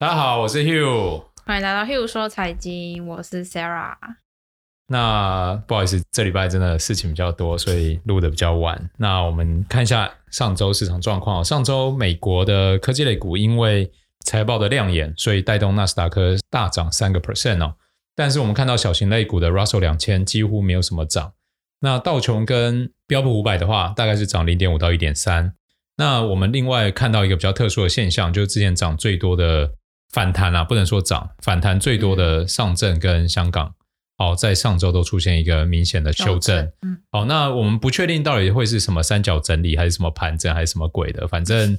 大家好，我是 Hugh，欢迎来到 Hugh 说财经，我是 Sarah。那不好意思，这礼拜真的事情比较多，所以录得比较晚。那我们看一下上周市场状况。上周美国的科技类股因为财报的亮眼，所以带动纳斯达克大涨三个 percent 哦。但是我们看到小型类股的 Russell 两千几乎没有什么涨。那道琼跟标普五百的话，大概是涨零点五到一点三。那我们另外看到一个比较特殊的现象，就是之前涨最多的反弹啊，不能说涨，反弹最多的上证跟香港，哦，在上周都出现一个明显的修正。嗯，好，那我们不确定到底会是什么三角整理，还是什么盘整，还是什么鬼的，反正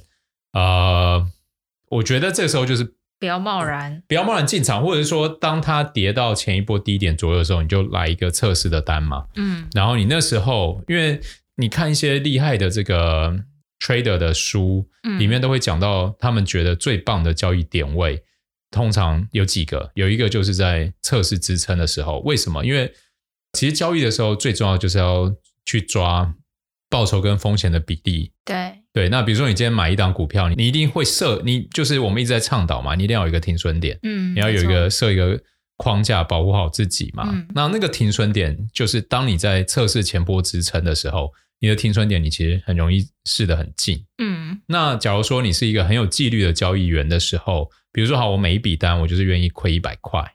呃，我觉得这时候就是。不要贸然，不要贸然进场，或者是说，当它跌到前一波低点左右的时候，你就来一个测试的单嘛。嗯，然后你那时候，因为你看一些厉害的这个 trader 的书，里面都会讲到他们觉得最棒的交易点位，通常有几个，有一个就是在测试支撑的时候。为什么？因为其实交易的时候最重要就是要去抓报酬跟风险的比例。对。对，那比如说你今天买一档股票，你一定会设，你就是我们一直在倡导嘛，你一定要有一个停损点，嗯，你要有一个设一个框架保护好自己嘛。嗯，那那个停损点就是当你在测试前波支撑的时候，你的停损点你其实很容易试得很近，嗯。那假如说你是一个很有纪律的交易员的时候，比如说好，我每一笔单我就是愿意亏一百块，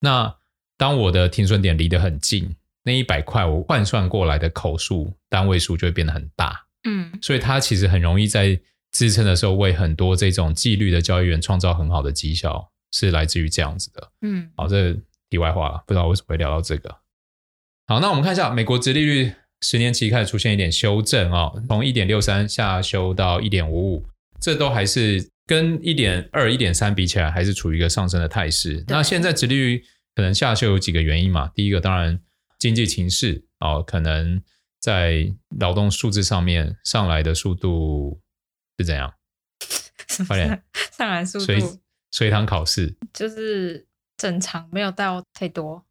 那当我的停损点离得很近，那一百块我换算过来的口数单位数就会变得很大。嗯，所以它其实很容易在支撑的时候为很多这种纪律的交易员创造很好的绩效，是来自于这样子的。嗯，好，这题外话了，不知道为什么会聊到这个。好，那我们看一下美国殖利率十年期开始出现一点修正哦，从一点六三下修到一点五五，这都还是跟一点二、一点三比起来，还是处于一个上升的态势。那现在殖利率可能下修有几个原因嘛？第一个当然经济情势哦，可能。在劳动数字上面上来的速度是怎样？快点，上来速度随随堂考试就是正常，没有到太多，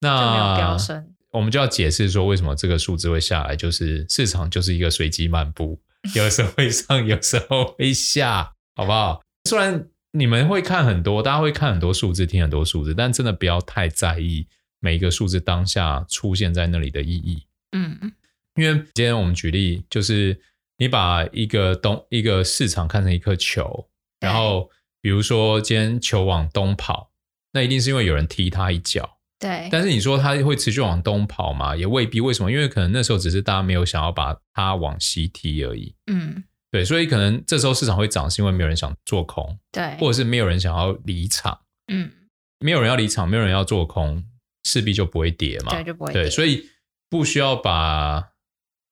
那就没有飙升。我们就要解释说，为什么这个数字会下来，就是市场就是一个随机漫步，有时候会上，有时候会下，好不好？虽然你们会看很多，大家会看很多数字，听很多数字，但真的不要太在意每一个数字当下出现在那里的意义。嗯。因为今天我们举例，就是你把一个东一个市场看成一颗球，然后比如说今天球往东跑，那一定是因为有人踢它一脚。对。但是你说它会持续往东跑嘛？也未必。为什么？因为可能那时候只是大家没有想要把它往西踢而已。嗯。对，所以可能这时候市场会涨，是因为没有人想做空。对。或者是没有人想要离场。嗯。没有人要离场，没有人要做空，势必就不会跌嘛。对，就不会跌。对，所以不需要把。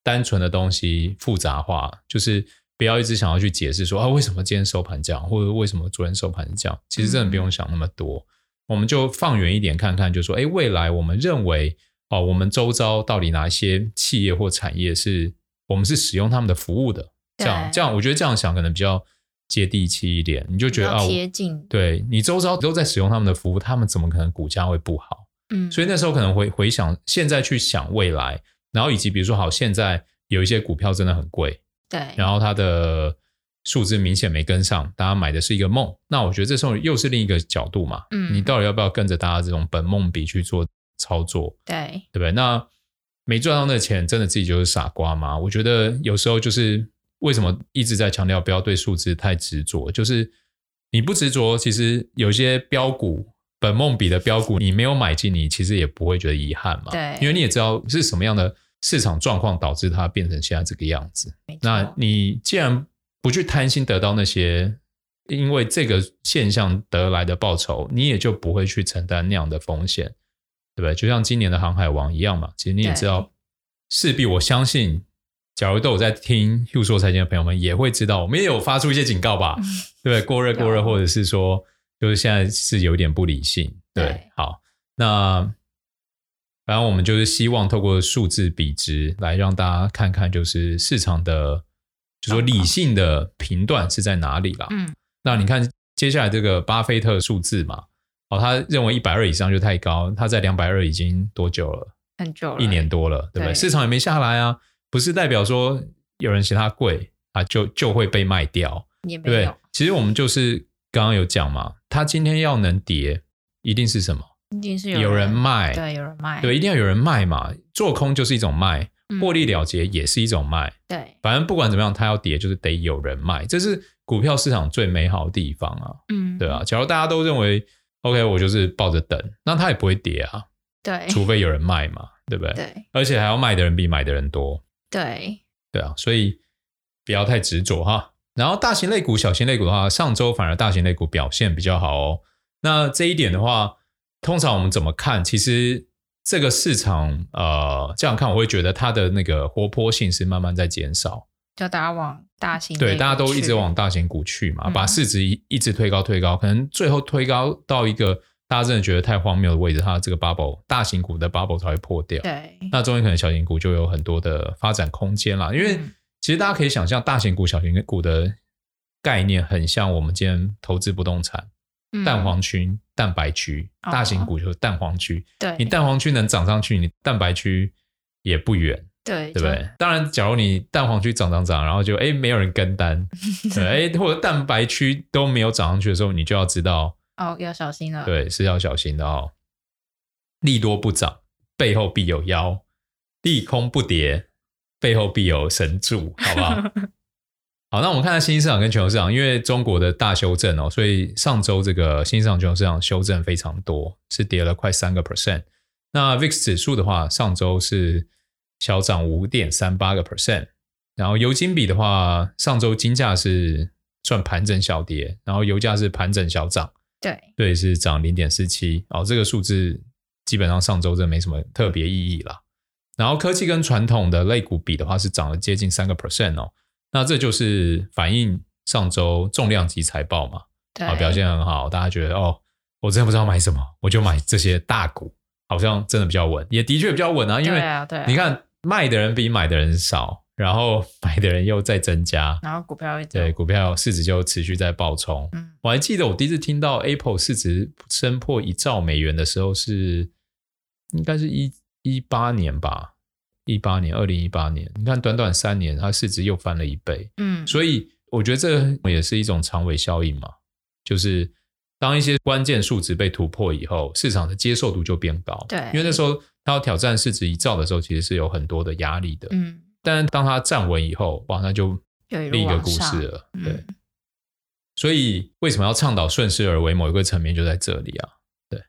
单纯的东西复杂化，就是不要一直想要去解释说啊，为什么今天收盘这样，或者为什么昨天收盘是这样。其实真的不用想那么多，嗯、我们就放远一点看看，就说，哎，未来我们认为哦，我们周遭到底哪些企业或产业是我们是使用他们的服务的？这样这样，我觉得这样想可能比较接地气一点。你就觉得啊，贴近，对你周遭都在使用他们的服务，他们怎么可能股价会不好？嗯，所以那时候可能回回想，现在去想未来。然后以及比如说，好，现在有一些股票真的很贵，对，然后它的数字明显没跟上，大家买的是一个梦。那我觉得这时候又是另一个角度嘛，嗯，你到底要不要跟着大家这种本梦比去做操作？对，对不对？那没赚到那钱，真的自己就是傻瓜吗？我觉得有时候就是为什么一直在强调不要对数字太执着，就是你不执着，其实有些标股。本梦比的标股，你没有买进，你其实也不会觉得遗憾嘛。对，因为你也知道是什么样的市场状况导致它变成现在这个样子。那你既然不去贪心得到那些因为这个现象得来的报酬，你也就不会去承担那样的风险，对不对？就像今年的航海王一样嘛。其实你也知道，势必我相信，假如都有在听 Hugh 说财经的朋友们也会知道，我们也有发出一些警告吧，对不对？过热过热，或者是说。就是现在是有点不理性，对，对，好，那反正我们就是希望透过数字比值来让大家看看，就是市场的，就说理性的评断是在哪里啦。嗯，那你看接下来这个巴菲特数字嘛，哦，他认为一百二以上就太高，他在两百二已经多久了？很久了，一年多了，对不对？对，市场也没下来啊，不是代表说有人嫌它贵啊，就就会被卖掉，也没有。对，其实我们就是。刚刚有讲嘛，它今天要能跌，一定是什么？一定是有人卖，对，有人卖，对，一定要有人卖嘛。做空就是一种卖，获利了结也是一种卖。对，反正不管怎么样，它要跌就是得有人卖，这是股票市场最美好的地方啊。嗯，对啊。假如大家都认为 OK，我就是抱着等，那它也不会跌啊。对，除非有人卖嘛，对不对？对，而且还要卖的人比买的人多。对，对啊，所以不要太执着哈。然后大型类股、小型类股的话，上周反而大型类股表现比较好哦。那这一点的话，通常我们怎么看？其实这个市场，呃，这样看我会觉得它的那个活泼性是慢慢在减少。就大家往大型对，大家都一直往大型股去嘛，嗯、把市值一一直推高推高，可能最后推高到一个大家真的觉得太荒谬的位置，它的这个 bubble 大型股的 bubble 才会破掉。对，那中间可能小型股就有很多的发展空间啦，因为。嗯其实大家可以想象，大型股、小型股的概念很像我们今天投资不动产，嗯、蛋黄区、蛋白区，大型股就是蛋黄区。对，你蛋黄区能涨上去，你蛋白区也不远。对，对不对？当然，假如你蛋黄区涨涨涨，然后就哎没有人跟单，对，或者蛋白区都没有涨上去的时候，你就要知道哦，要小心了。对，是要小心的哦。利多不涨，背后必有妖；利空不跌。背后必有神助，好不好？好，那我们看看新兴市场跟全球市场，因为中国的大修正哦，所以上周这个新兴市场、全球市场修正非常多，是跌了快三个 percent。那 VIX 指数的话，上周是小涨五点三八个 percent。然后油金比的话，上周金价是算盘整小跌，然后油价是盘整小涨，对对，是涨零点四七。哦，这个数字基本上上周真的没什么特别意义了。然后科技跟传统的类股比的话，是涨了接近三个 percent 哦。那这就是反映上周重量级财报嘛，啊，表现很好，大家觉得哦，我真的不知道买什么，我就买这些大股，好像真的比较稳，也的确比较稳啊。因为你看卖的人比买的人少，然后买的人又在增加，然后股票对股票市值就持续在暴冲。嗯，我还记得我第一次听到 Apple 市值升破一兆美元的时候是应该是一。一八年吧，一八年，二零一八年，你看短短三年，它市值又翻了一倍。嗯，所以我觉得这也是一种长尾效应嘛，就是当一些关键数值被突破以后，市场的接受度就变高。对，因为那时候它要挑战市值一兆的时候，其实是有很多的压力的。嗯，但当他站稳以后，哇，那就另一个故事了。对，嗯，所以为什么要倡导顺势而为？某一个层面就在这里啊。对，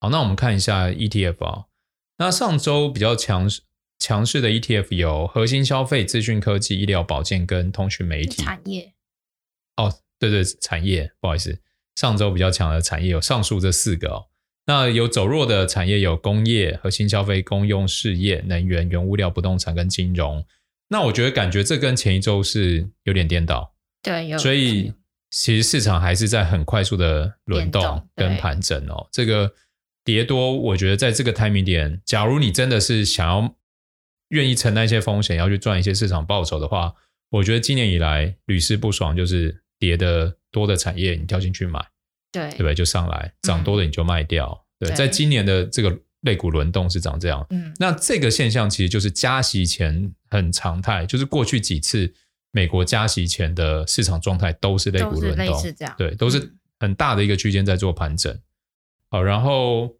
好，那我们看一下 ETF 啊。那上周比较强势强势的 ETF 有核心消费、资讯科技、医疗保健跟通讯媒体产业。哦，对对，产业，不好意思，上周比较强的产业有上述这四个哦。那有走弱的产业有工业、核心消费、公用事业、能源、原物料、不动产跟金融。那我觉得感觉这跟前一周是有点颠倒。对，有。所以其实市场还是在很快速的轮动跟盘整哦，这个。跌多，我觉得在这个 timing 点，假如你真的是想要愿意承担一些风险，要去赚一些市场报酬的话，我觉得今年以来屡试不爽，就是跌的多的产业你跳进去买，对。对不对？就上来涨多了你就卖掉，嗯、对，在今年的这个类股轮动是长这样，嗯，那这个现象其实就是加息前很常态，就是过去几次美国加息前的市场状态都是类股轮动，对，都是很大的一个区间在做盘整。好，然后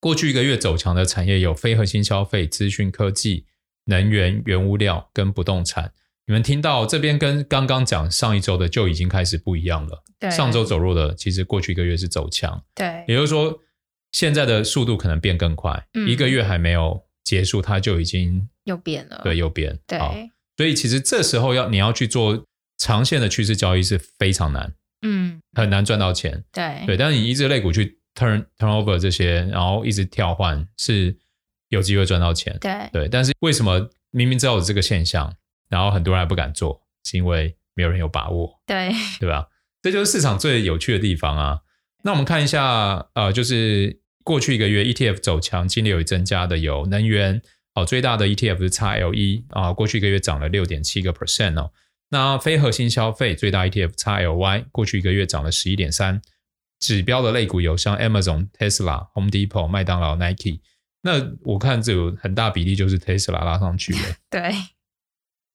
过去一个月走强的产业有非核心消费、资讯科技、能源、原物料跟不动产。你们听到这边跟刚刚讲上一周的就已经开始不一样了。对，上周走弱的，其实过去一个月是走强。对，也就是说现在的速度可能变更快，嗯、一个月还没有结束，它就已经又变了。对，又变。对，所以其实这时候要你要去做长线的趋势交易是非常难，嗯，很难赚到钱。对，对，但是你一只类股去。turn turnover 这些，然后一直跳换是有机会赚到钱。对对，但是为什么明明知道有这个现象，然后很多人还不敢做，是因为没有人有把握。对对吧？这就是市场最有趣的地方啊。那我们看一下，呃，就是过去一个月 ETF 走强，净流有增加的有能源哦，最大的 ETF 是 XLE 啊，过去一个月涨了六点七个 percent 哦。那非核心消费最大 ETF XLY 过去一个月涨了十一点三。指标的类股有像 Amazon、Tesla、Home Depot、麦当劳、Nike，那我看这有很大比例就是 Tesla 拉上去的。对。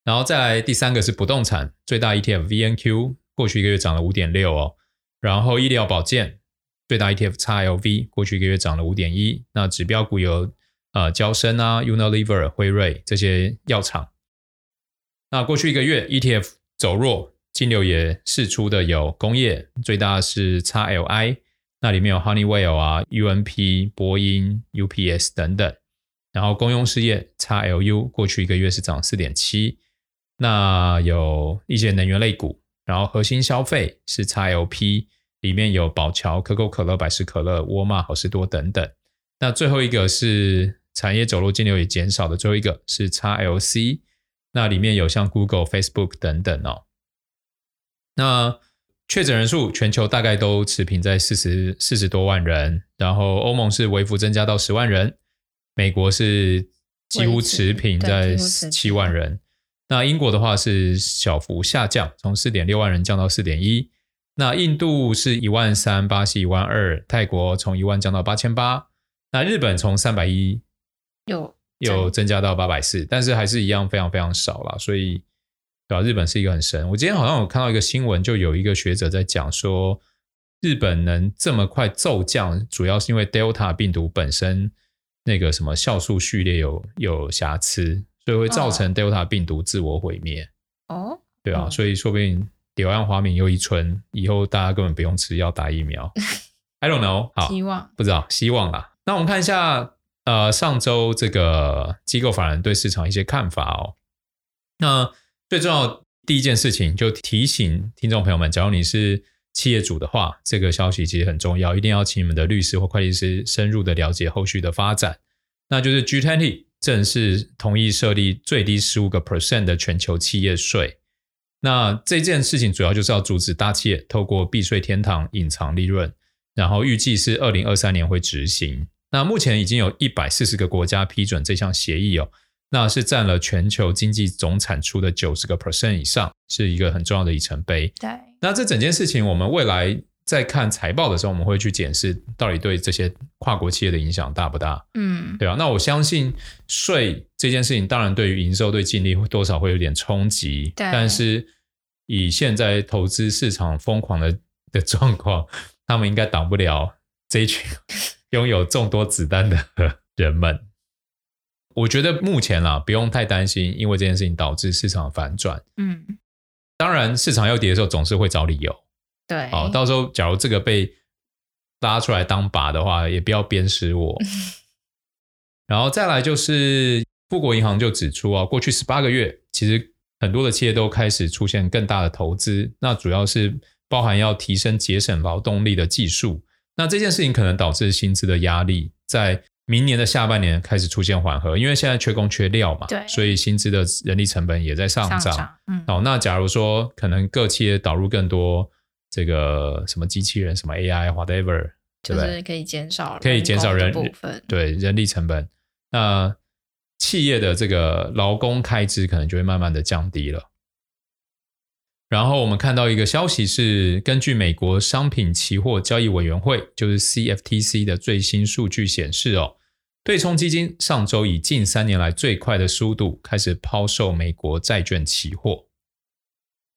然后再来第三个是不动产，最大 ETF VNQ 过去一个月涨了五点六哦。然后医疗保健最大 ETF XLV 过去一个月涨了五点一，那指标股有呃交生啊、Unilever、辉瑞这些药厂。那过去一个月 ETF 走弱，金流也释出的有工业，最大是 XLI，那里面有 Honeywell 啊、UNP、波音、UPS 等等。然后公用事业 XLU 过去一个月是涨四点七，那有一些能源类股，然后核心消费是 XLP，里面有宝桥、可口可乐、百事可乐、沃尔玛、好市多等等。那最后一个是产业走路，金流也减少的，最后一个是 XLC。那里面有像 Google、Facebook 等等哦。那确诊人数全球大概都持平在四十四十多万人，然后欧盟是微幅增加到十万人，美国是几乎持平在七万人。那英国的话是小幅下降，从四点六万人降到四点一。那印度是一万三，巴西一万二，泰国从一万降到八千八。那日本从三百一有。有增加到八百四，但是还是一样非常非常少啦。所以对吧？日本是一个很神。我今天好像有看到一个新闻，就有一个学者在讲说，日本能这么快骤降，主要是因为 Delta 病毒本身那个什么酵素序列有有瑕疵，所以会造成 Delta 病毒自我毁灭。哦，对啊，所以说不定柳暗花明又一村，以后大家根本不用吃药打疫苗。I don't know，好，希望不知道，希望啦。那我们看一下。呃，上周这个机构法人对市场一些看法哦。那最重要第一件事情，就提醒听众朋友们，假如你是企业主的话，这个消息其实很重要，一定要请你们的律师或会计师深入的了解后续的发展。那就是 G20 正式同意设立最低十五个 percent 的全球企业税。那这件事情主要就是要阻止大企业透过避税天堂隐藏利润，然后预计是二零二三年会执行。那目前已经有一百四十个国家批准这项协议哦，那是占了全球经济总产出的九十个 percent 以上，是一个很重要的里程碑。对，那这整件事情，我们未来在看财报的时候，我们会去检视到底对这些跨国企业的影响大不大？嗯，对啊。那我相信税这件事情，当然对于营收、对净利会多少会有点冲击。对，但是以现在投资市场疯狂的的状况，他们应该挡不了这一群。拥有众多子弹的人们，我觉得目前啦，不用太担心，因为这件事情导致市场反转。嗯，当然，市场要跌的时候总是会找理由。对，好，到时候假如这个被拉出来当靶的话，也不要鞭尸我。然后再来就是富国银行就指出啊，过去十八个月，其实很多的企业都开始出现更大的投资，那主要是包含要提升节省劳动力的技术。那这件事情可能导致薪资的压力，在明年的下半年开始出现缓和，因为现在缺工缺料嘛，对，所以薪资的人力成本也在上涨。上涨嗯，哦，那假如说可能各企业导入更多这个什么机器人、什么 AI、whatever，就是可以减少可以减少人部分对人力成本，那企业的这个劳工开支可能就会慢慢的降低了。然后我们看到一个消息是，根据美国商品期货交易委员会，就是 CFTC 的最新数据显示，哦，对冲基金上周以近三年来最快的速度开始抛售美国债券期货。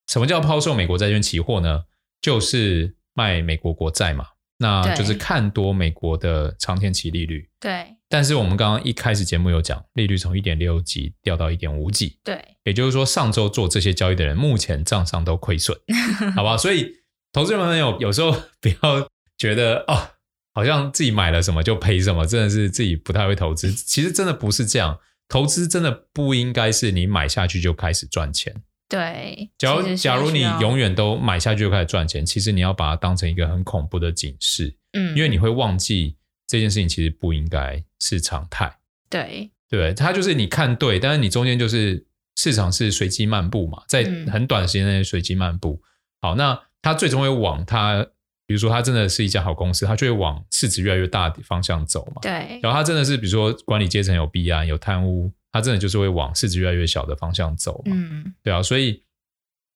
什么叫抛售美国债券期货呢？就是卖美国国债嘛。那就是看多美国的长天期利率。对。但是我们刚刚一开始节目有讲，利率从一点六几掉到一点五几。对。也就是说，上周做这些交易的人，目前账上都亏损，好吧？所以，投资人朋友有时候 不要觉得哦，好像自己买了什么就赔什么，真的是自己不太会投资。其实真的不是这样，投资真的不应该是你买下去就开始赚钱。对，假如假如你永远都买下去就开始赚钱，其实你要把它当成一个很恐怖的警示，嗯，因为你会忘记这件事情其实不应该是常态，对，对，它就是你看对，但是你中间就是市场是随机漫步嘛，在很短的时间内随机漫步。好，那它最终会往它，比如说它真的是一家好公司，它就会往市值越来越大的方向走嘛，对，然后它真的是比如说管理阶层有弊案有贪污。它真的就是会往市值越来越小的方向走嘛？嗯，对啊，所以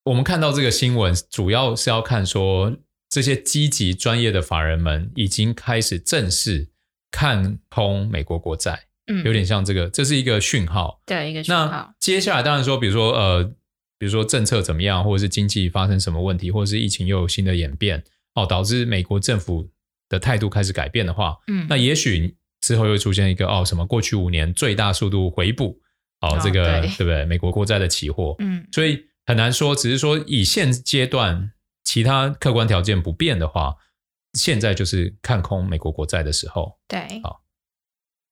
我们看到这个新闻，主要是要看说这些积极专业的法人们已经开始正式看空美国国债，嗯，有点像这个，这是一个讯号，对，一个讯号。那接下来当然说，比如说呃，比如说政策怎么样，或者是经济发生什么问题，或者是疫情又有新的演变，哦，导致美国政府的态度开始改变的话，嗯，那也许之后又出现一个哦，什么过去五年最大速度回补哦，这个对，对不对？美国国债的期货，嗯，所以很难说，只是说以现阶段其他客观条件不变的话，现在就是看空美国国债的时候，对，好，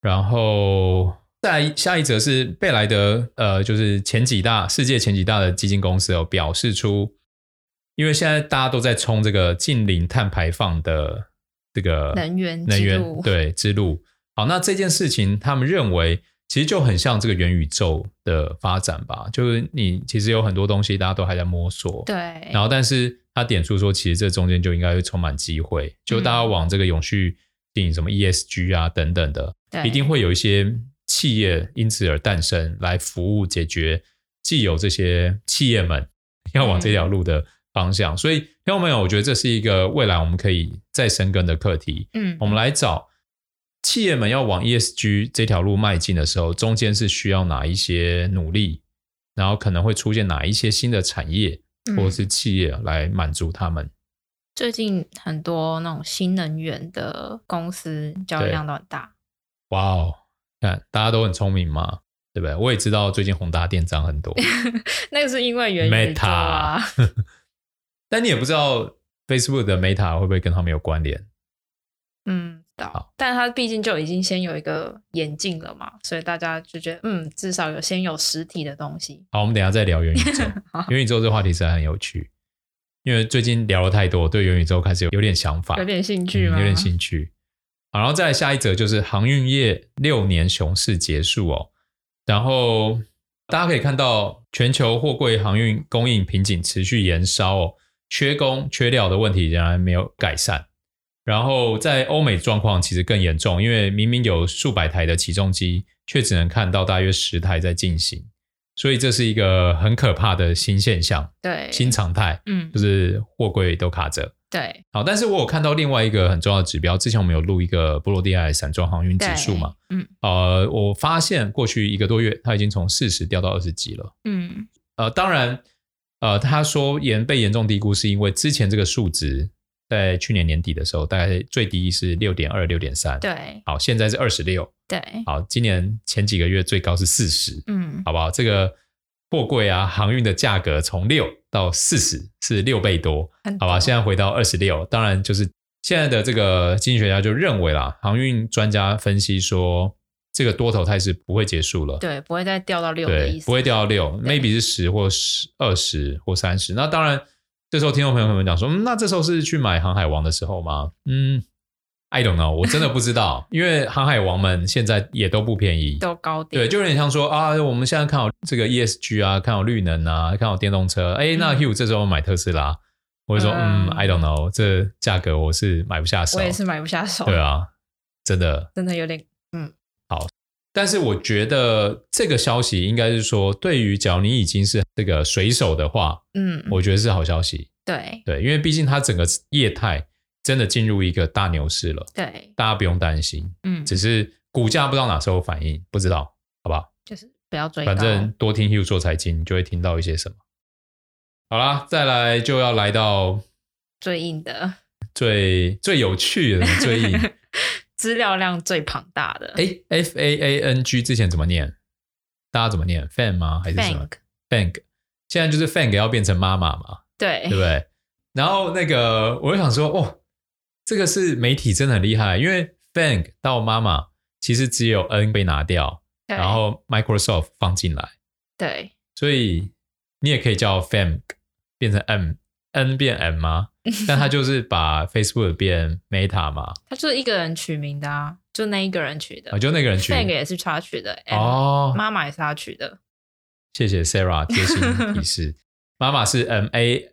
然后。再下一则是贝莱德，呃，就是前几大世界前几大的基金公司哦，表示出，因为现在大家都在冲这个近零碳排放的这个能源能源对之路。好，那这件事情他们认为其实就很像这个元宇宙的发展吧，就是你其实有很多东西大家都还在摸索，对。然后，但是他点出说，其实这中间就应该会充满机会，就大家往这个永续经营什么 ESG 啊等等的，一定会有一些。企业因此而诞生，来服务解决既有这些企业们要往这条路的方向。嗯、所以，听众朋友，我觉得这是一个未来我们可以再深耕的课题。嗯，我们来找企业们要往 ESG 这条路迈进的时候，中间是需要哪一些努力，然后可能会出现哪一些新的产业或者是企业来满足他们。最近很多那种新能源的公司交易量都很大。哇哦！看，大家都很聪明嘛，对不对？我也知道最近宏达电涨很多，那个是因为元宇宙啊。但你也不知道 Facebook 的 Meta 会不会跟他们有关联？嗯，知道。但它毕竟就已经先有一个眼镜了嘛，所以大家就觉得，嗯，至少有先有实体的东西。好，我们等一下再聊元宇宙。元宇宙这个话题实在很有趣，因为最近聊了太多，对元宇宙开始有有点想法，有点兴趣吗？嗯，有点兴趣。然后再来下一则就是航运业六年熊市结束哦，然后大家可以看到全球货柜航运供应瓶颈持续延烧哦，缺工缺料的问题仍然没有改善。然后在欧美状况其实更严重，因为明明有数百台的起重机，却只能看到大约十台在进行，所以这是一个很可怕的新现象，对，新常态，嗯，就是货柜都卡着。对，好，但是我有看到另外一个很重要的指标，之前我们有录一个波罗的海散装航运指数嘛，嗯，呃，我发现过去一个多月，它已经从四十掉到二十几了，嗯，呃，当然，呃，他说严被严重低估，是因为之前这个数值在去年年底的时候，大概最低是六点二、六点三，对，好，现在是二十六，对，好，今年前几个月最高是四十，嗯，好不好？这个。货柜啊，航运的价格从六到四十是六倍多，好吧？现在回到二十六，当然就是现在的这个经济学家就认为啦，航运专家分析说，这个多头态势不会结束了，对，不会再掉到六的意思，不会掉到六，maybe 是十或十、二十或三十。那当然，这时候听众朋友们讲说，嗯，那这时候是去买航海王的时候吗？嗯。I don't know，我真的不知道，因为航海王们现在也都不便宜，都高点。对，就有点像说啊，我们现在看好这个 ESG 啊，看好绿能啊，看好电动车。哎、嗯，那 Hugh 这时候买特斯拉，我会说嗯，嗯，I don't know，这价格我是买不下手。我也是买不下手。对啊，真的，真的有点嗯。好，但是我觉得这个消息应该是说，对于只要你已经是这个水手的话，嗯，我觉得是好消息。对对，因为毕竟它整个业态。真的进入一个大牛市了，对，大家不用担心，嗯，只是股价不知道哪时候反应，不知道，好不好？就是不要追，反正多听 Hugh 说财经，你就会听到一些什么。好啦，再来就要来到最硬的、最最有趣的、最硬、资料量最庞大的。哎，F A A N G 之前怎么念？大家怎么念？Fang 吗？还是什么？Fang。现在就是 Fang 要变成妈妈嘛？对，对不对？然后那个，我就想说，哦。这个是媒体真的很厉害，因为 Fang 到妈妈其实只有 N 被拿掉，然后 Microsoft 放进来，对，所以你也可以叫 Fang 变成 M，N 变 M 吗？但他就是把 Facebook 变 Meta 嘛，他就是一个人取名的啊，就那一个人取的，啊、就那个人取。的，Fang 也是他取的哦，妈妈也是他取的，谢谢 Sarah 贴心提示，妈妈是 M A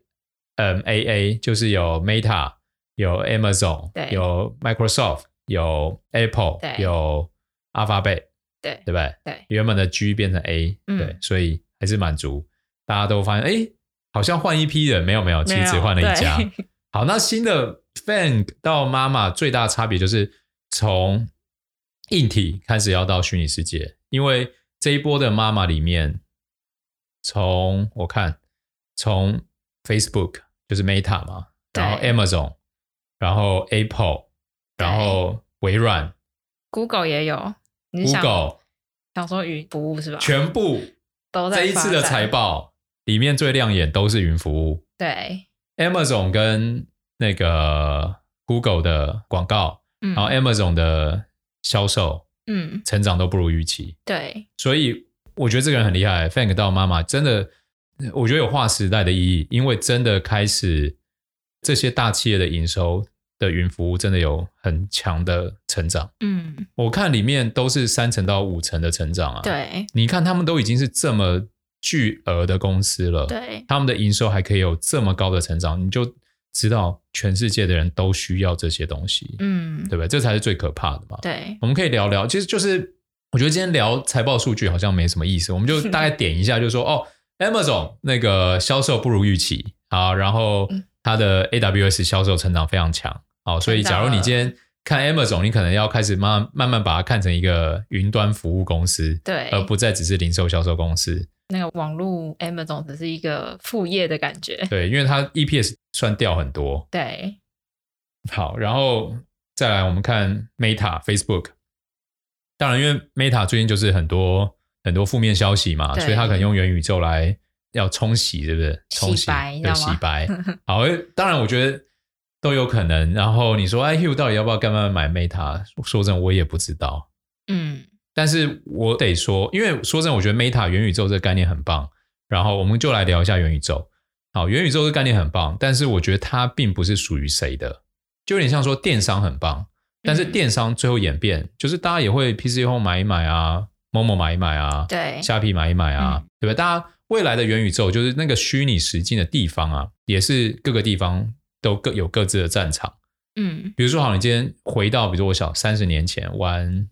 M A A，就是有 Meta。有 Amazon，对，有 Microsoft，有 Apple，对，有 Alphabet，对，对不对？对，原本的 G 变成 A，嗯，对，所以还是满足。大家都发现，哎，好像换一批人，没有没有，其实只换了一家。好，那新的 Fang 到妈妈最大差别就是从硬体开始要到虚拟世界，因为这一波的妈妈里面，从我看，从 Facebook 就是 Meta 嘛，然后 Amazon。然后 Apple，然后微软，Google 也有，Google 想说云服务是吧？全部都在这一次的财报里面最亮眼都是云服务。对，Amazon 跟那个 Google 的广告，嗯、然后 Amazon 的销售，嗯，成长都不如预期。对，所以我觉得这个人很厉害，Frank 到妈妈真的，我觉得有划时代的意义，因为真的开始这些大企业的营收的云服务真的有很强的成长。嗯，我看里面都是三成到五成的成长啊。对，你看他们都已经是这么。巨额的公司了，对，他们的营收还可以有这么高的成长，你就知道全世界的人都需要这些东西，嗯，对不对？这才是最可怕的嘛。对，我们可以聊聊，其实就是我觉得今天聊财报数据好像没什么意思，我们就 大概点一下，就是说哦，Amazon 那个销售不如预期啊，然后它的 AWS 销售成长非常强，好，所以假如你今天看 Amazon，你可能要开始慢慢慢把它看成一个云端服务公司，对，而不再只是零售销售公司。那个网络 Amazon 只是一个副业的感觉，对，因为它 EPS 算掉很多。对，好，然后再来我们看 Meta Facebook，当然因为 Meta 最近就是很多很多负面消息嘛，所以它可能用元宇宙来要冲洗，对不对？冲洗白，对，洗白。好，当然我觉得都有可能。然后你说，哎，Hugh 到底要不要干嘛买 Meta？说真的，我也不知道。嗯。但是我得说，因为说真的，我觉得 Meta 元宇宙这个概念很棒。然后我们就来聊一下元宇宙。好，元宇宙这个概念很棒，但是我觉得它并不是属于谁的，就有点像说电商很棒，但是电商最后演变、嗯、就是大家也会 PC Home 买一买啊，Momo 买一买啊，对，虾皮买一买啊，嗯、对吧？大家未来的元宇宙就是那个虚拟实境的地方啊，也是各个地方都各有各自的战场。嗯，比如说好，你今天回到，比如说我小三十年前玩。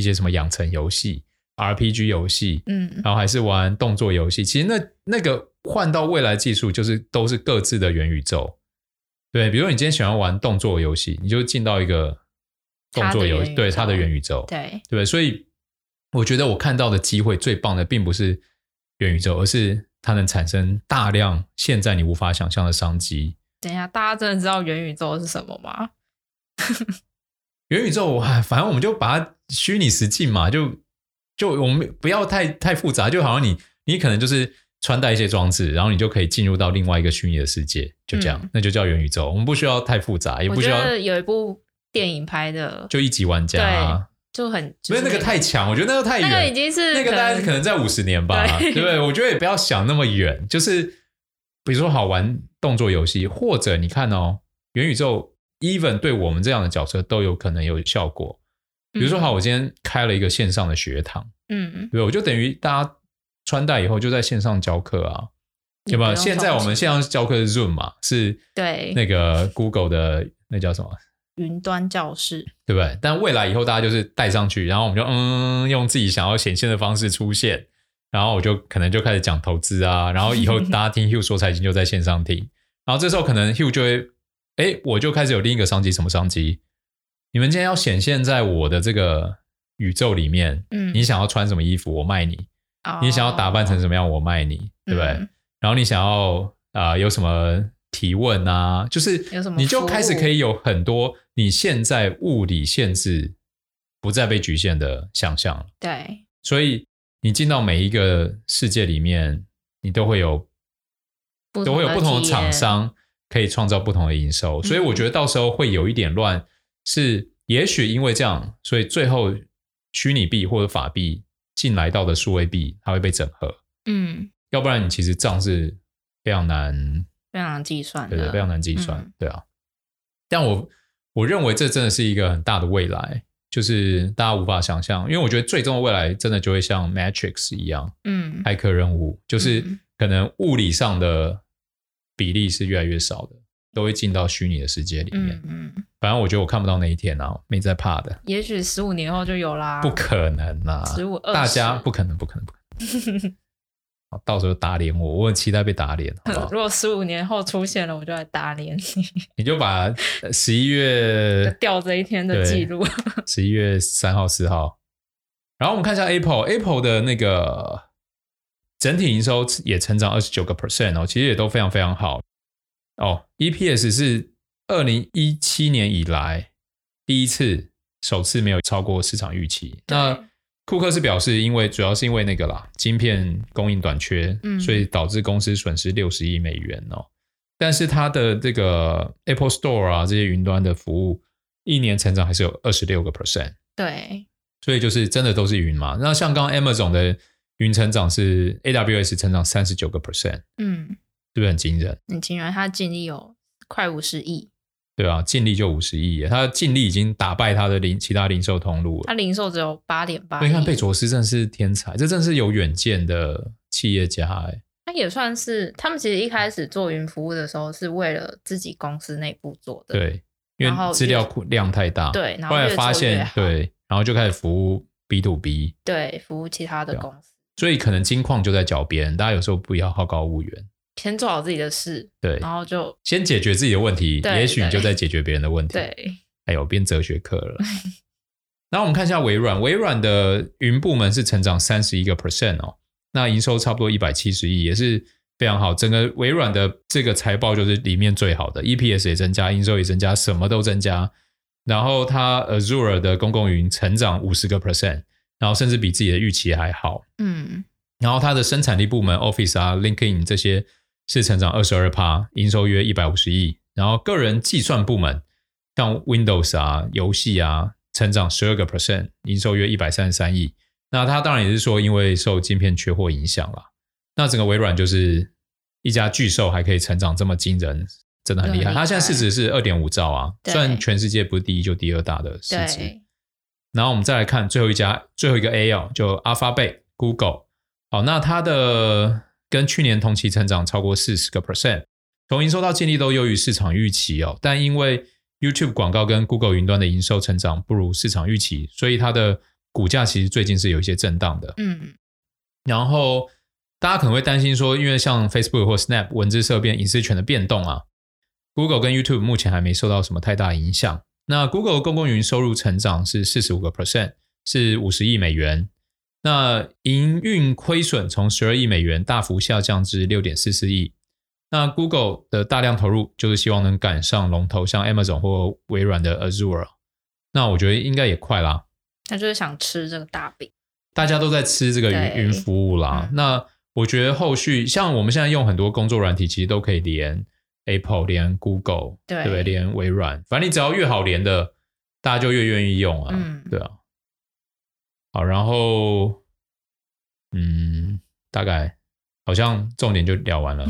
一些什么养成游戏、RPG 游戏，嗯，然后还是玩动作游戏。其实那那个换到未来技术，就是都是各自的元宇宙。对，比如说你今天喜欢玩动作游戏，你就进到一个动作游戏，对，它的元宇宙，对，对。所以我觉得我看到的机会最棒的，并不是元宇宙，而是它能产生大量现在你无法想象的商机。等一下，大家真的知道元宇宙是什么吗？元宇宙，反正我们就把它虚拟实境嘛，就就我们不要太太复杂，就好像你你可能就是穿戴一些装置，然后你就可以进入到另外一个虚拟的世界，就这样，嗯、那就叫元宇宙。我们不需要太复杂，也不需要。有一部电影拍的，就一级玩家、啊，就很，因为那个太强，我觉得那个太远，那个已经是那个大概可能在五十年吧，对不对？我觉得也不要想那么远，就是比如说好玩动作游戏，或者你看哦，元宇宙。even 对我们这样的角色都有可能有效果，比如说，好，我今天开了一个线上的学堂，嗯，对，我就等于大家穿戴以后就在线上教课啊，对吧？现在我们线上教课是 Zoom 嘛，是，对，那个 Google 的那叫什么？云端教室，对不对？但未来以后大家就是带上去，然后我们就嗯，用自己想要显现的方式出现，然后我就可能就开始讲投资啊，然后以后大家听 Hugh 说财经就在线上听，然后这时候可能 Hugh 就会。哎，我就开始有另一个商机，什么商机？你们今天要显现在我的这个宇宙里面，嗯，你想要穿什么衣服，我卖你；哦、你想要打扮成什么样，我卖你，对不对？嗯、然后你想要啊、呃，有什么提问啊？就是你就开始可以有很多你现在物理限制不再被局限的想象。对，所以你进到每一个世界里面，你都会有都会有不同的厂商。可以创造不同的营收，所以我觉得到时候会有一点乱，是也许因为这样，所以最后虚拟币或者法币进来到的数位币，它会被整合。嗯，要不然你其实账是非常难、非常难计算的，对对，非常难计算，嗯、对啊。但我我认为这真的是一个很大的未来，就是大家无法想象，因为我觉得最终的未来真的就会像 Matrix 一样，嗯，骇客任务就是可能物理上的。比例是越来越少的，都会进到虚拟的世界里面。嗯，嗯，反正我觉得我看不到那一天啊，没在怕的。也许十五年后就有啦。不可能啦，十五二，大家不可能，不可能，不可能。到时候打脸我，我很期待被打脸。好好？如果十五年后出现了，我就来打脸你。你就把十一月 掉这一天的记录，十一月三号、四号。然后我们看一下 Apple，Apple 的那个。整体营收也成长二十九个 percent 哦，其实也都非常非常好哦。EPS 是二零一七年以来第一次首次没有超过市场预期。那库克是表示，因为主要是因为那个啦，晶片供应短缺，嗯，所以导致公司损失六十亿美元哦。但是它的这个 Apple Store 啊，这些云端的服务，一年成长还是有二十六个 percent。对，所以就是真的都是云嘛。那像刚刚 Amazon 的云成长是 AWS 成长三十九个 percent，嗯，是不是很惊人？很惊人，他净利有快五十亿。对啊，净利就五十亿，他的净利已经打败他的零其他零售通路了。他零售只有八点八。你看贝佐斯真是天才，这真是有远见的企业家哎。他也算是，他们其实一开始做云服务的时候是为了自己公司内部做的。对，因为资料库量太大。对，然后发现对，然后就开始服务 B to B。对，服务其他的公司。所以可能金矿就在脚边，大家有时候不要好高骛远。先做好自己的事，对，然后就先解决自己的问题，也许你就在解决别人的问题。对，哎呦，变哲学课了。然后我们看一下微软，微软的云部门是成长三十一个 percent 哦，那营收差不多一百七十亿，也是非常好。整个微软的这个财报就是里面最好的，EPS 也增加，营收也增加，什么都增加。然后它 Azure 的公共云成长五十个 percent，然后甚至比自己的预期还好。嗯，然后它的生产力部门 Office 啊、LinkedIn 这些。是成长二十二趴，营收约一百五十亿。然后个人计算部门，像 Windows 啊、游戏啊，成长十二个 percent，营收约一百三十三亿。那它当然也是说，因为受晶片缺货影响啦。那整个微软就是一家巨兽，还可以成长这么惊人，真的很厉害。它现在市值是二点五兆啊，算全世界不是第一就第二大的市值。然后我们再来看最后一家，最后一个 A 哦，就 Alphabet Google。好，那它的。跟去年同期成长超过四十个 percent，从营收到净利都优于市场预期哦。但因为 YouTube 广告跟 Google 云端的营收成长不如市场预期，所以它的股价其实最近是有一些震荡的。嗯，然后大家可能会担心说，因为像 Facebook 或 Snap 文字色变隐私权的变动啊，Google 跟 YouTube 目前还没受到什么太大影响。那 Google 公共云收入成长是四十五个 percent，是五十亿美元。那营运亏损从十二亿美元大幅下降至六点四四亿。那 Google 的大量投入就是希望能赶上龙头，像 Amazon 或微软的 Azure。那我觉得应该也快啦。他就是想吃这个大饼。大家都在吃这个云云服务啦。嗯、那我觉得后续像我们现在用很多工作软体，其实都可以连 Apple、连 Google，对？连微软，反正你只要越好连的，大家就越愿意用啊。嗯，对啊。好，然后，嗯，大概好像重点就聊完了，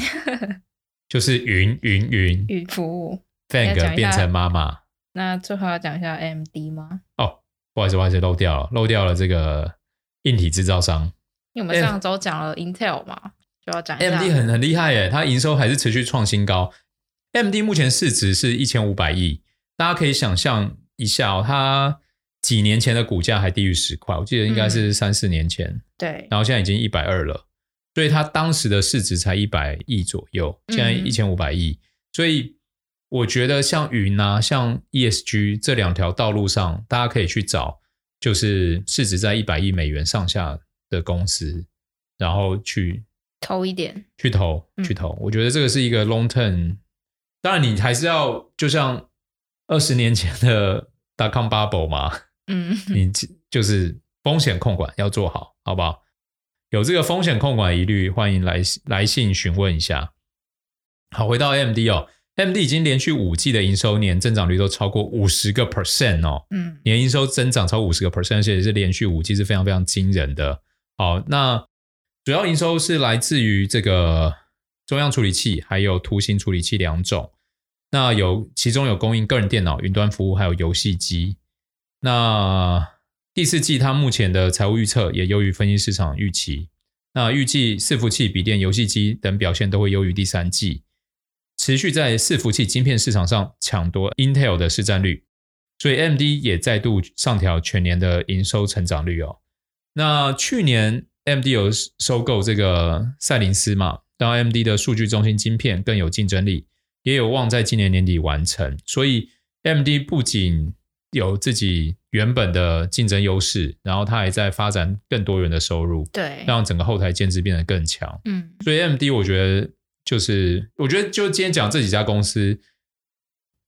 就是云云云云服务，Fang 变成妈妈。那最后要讲一下 AMD 吗？哦，不好意思，不好意思，漏掉了，漏掉了这个硬体制造商。因为我们上周讲了 Intel 嘛，欸、就要讲一下 AMD 很很厉害耶，它营收还是持续创新高。AMD 目前市值是一千五百亿，大家可以想象一下哦，它。几年前的股价还低于十块，我记得应该是三四年前。嗯、对，然后现在已经一百二了，所以它当时的市值才一百亿左右，现在一千五百亿。所以我觉得像云啊，像 ESG 这两条道路上，大家可以去找，就是市值在一百亿美元上下的公司，然后去投一点，去投，去投。我觉得这个是一个 long term。当然，你还是要就像二十年前的 dot com bubble 嘛。嗯，你就是风险控管要做好，好不好？有这个风险控管疑虑，欢迎来来信询问一下。好，回到 AMD 哦，AMD 已经连续五季的营收年增长率都超过五十个 percent 哦，嗯，年营收增长超过五十个 percent，而且是连续五季，是非常非常惊人的。好，那主要营收是来自于这个中央处理器还有图形处理器两种，那有其中有供应个人电脑、云端服务还有游戏机。那第四季，它目前的财务预测也优于分析市场预期。那预计伺服器、笔电、游戏机等表现都会优于第三季，持续在伺服器晶片市场上抢夺 Intel 的市占率。所以 MD 也再度上调全年的营收成长率哦。那去年 MD 有收购这个赛灵思嘛，让 AMD 的数据中心晶片更有竞争力，也有望在今年年底完成。所以 MD 不仅有自己原本的竞争优势，然后它还在发展更多元的收入，对，让整个后台建制变得更强。嗯，所以 AMD 我觉得就是，我觉得就今天讲这几家公司，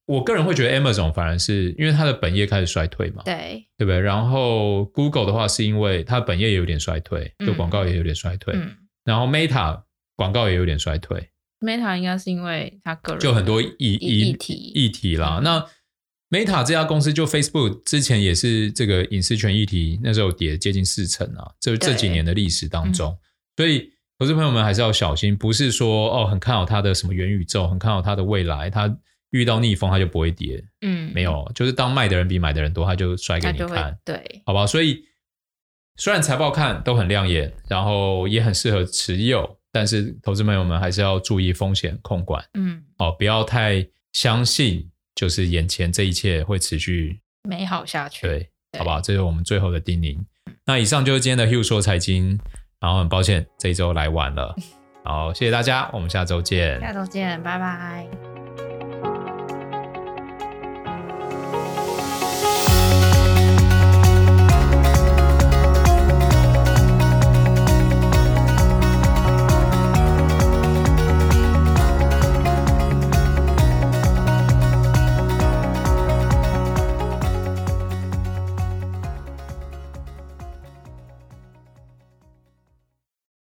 我个人会觉得 Amazon 反而是因为它的本业开始衰退嘛，对，对不对？然后 Google 的话是因为它本业也有点衰退，就广告也有点衰退。嗯，然后 Meta 广告也有点衰退。Meta 应该是因为它个人就很多议议题议题啦。嗯、那 Meta 这家公司就 Facebook 之前也是这个隐私权议题，那时候跌接近四成啊，这这几年的历史当中，嗯、所以投资朋友们还是要小心，不是说哦很看好它的什么元宇宙，很看好它的未来，它。遇到逆风，它就不会跌。嗯，没有，就是当卖的人比买的人多，它就摔给你看。对，好吧。所以虽然财报看都很亮眼，然后也很适合持有，但是投资朋友们还是要注意风险控管。嗯，哦，不要太相信，就是眼前这一切会持续美好下去。对，对好吧，这是我们最后的叮咛。那以上就是今天的 Hugh 说财经，然后很抱歉这一周来晚了。好，谢谢大家，我们下周见。下周见，拜拜。